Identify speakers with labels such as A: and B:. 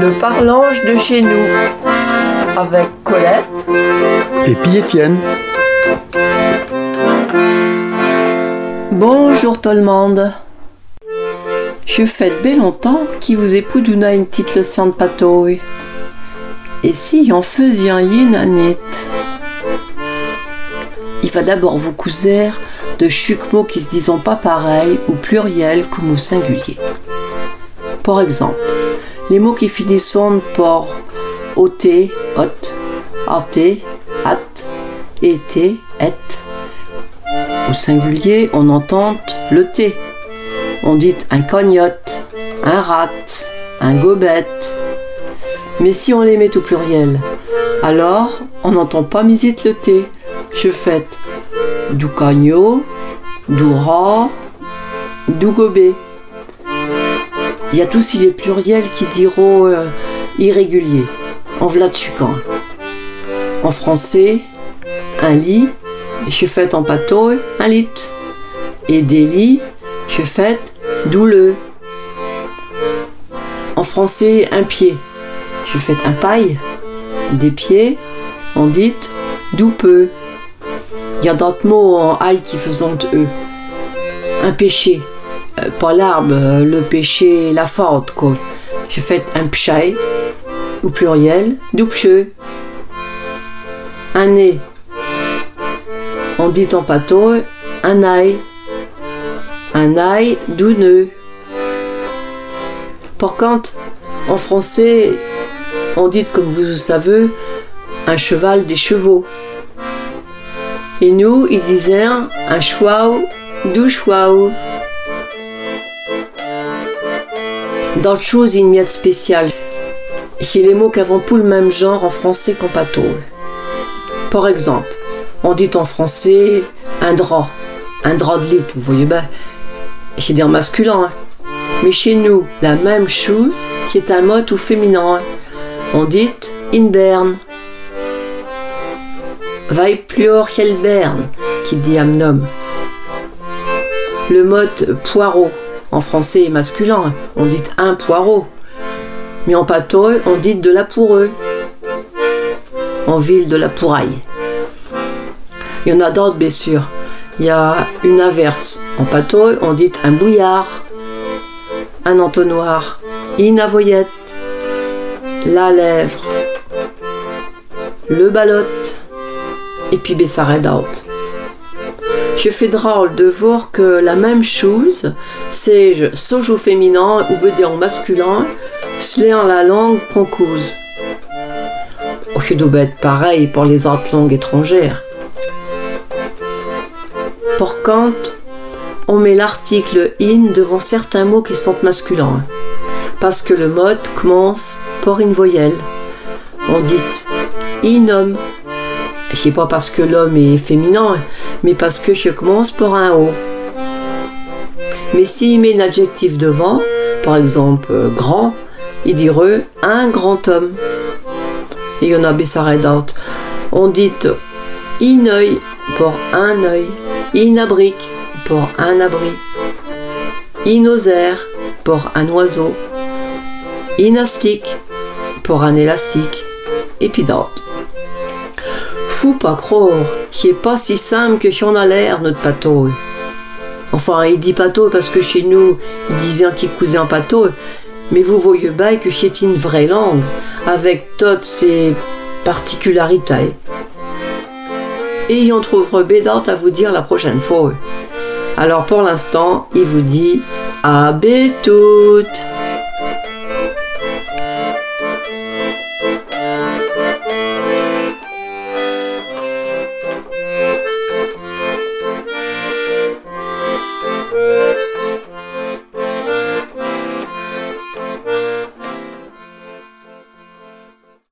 A: Le parlange de chez nous avec Colette
B: et puis Étienne.
A: Bonjour tout le monde. Je fais bien longtemps qui vous épouduna une petite leçon de patouille. Et si en faisait un yin Il va d'abord vous couser de chuc mots qui se disent pas pareil ou pluriel comme au singulier. Par exemple, les mots qui finissent par ot, ot, at, at, et, et. Au singulier, on entend le t. On dit un cognotte, un rat, un gobette. Mais si on les met au pluriel, alors on n'entend pas misite le t. Je fais du cagno, du rat, du gobet. Il y a aussi les pluriels qui diront euh, irréguliers, en vlatchucan. En français, un lit, je fais en pâteau un lit. Et des lits, je fais douleux. En français, un pied, je fais un paille. Des pieds, on dit doupeux. Il y a d'autres mots en aïe qui faisant eux. Un péché, pas l'arbre, euh, le péché, la faute, quoi. Je fais un pchai, au pluriel, doupcheux. Un nez. On dit en pâteau, un ail. Un ail douneux. Par contre, en français, on dit, comme vous le savez, un cheval des chevaux. Et nous, ils disaient un chouaou, du chouaou. D'autres choses, il n'y a de spécial. Mots qui avons tout le même genre en français qu'en pâteau. Par exemple, on dit en français un drap, un drap de lit, vous voyez bien. C'est dire masculin. Hein. Mais chez nous, la même chose qui est un mot tout féminin. On dit in berne. Vai plus berne, qui dit amnom. Le mot poireau, en français masculin, on dit un poireau. Mais en pâteau, on dit de la poureux. En ville, de la pouraille. Il y en a d'autres, bien sûr. Il y a une inverse. En pâteau, on dit un bouillard, un entonnoir, une avoyette, la lèvre, le balotte, et puis Bessaret d'autres je fais drôle de voir que la même chose, c'est sojo féminin ou en masculin, c'est en la langue qu'on cause. Oh, je doit être pareil pour les autres langues étrangères. Par contre, on met l'article in devant certains mots qui sont masculins, parce que le mot commence par une voyelle. On dit in homme. C'est pas parce que l'homme est féminin, mais parce que je commence par un O. Mais s'il met un adjectif devant, par exemple euh, grand, il dirait un grand homme. Et il y en a d'autres. On dit in œil pour un œil, in abrique pour un abri, inosaire pour un oiseau, inastique pour un élastique, et puis d'autres pas croire qui est pas si simple que si on a l'air notre pâteau. Enfin, il dit pâteau parce que chez nous, il disait qu'il cousait un pâteau, mais vous voyez bien que c'est une vraie langue, avec toutes ses particularités. Et en trouvera bédante à vous dire la prochaine fois. Alors pour l'instant, il vous dit à toutes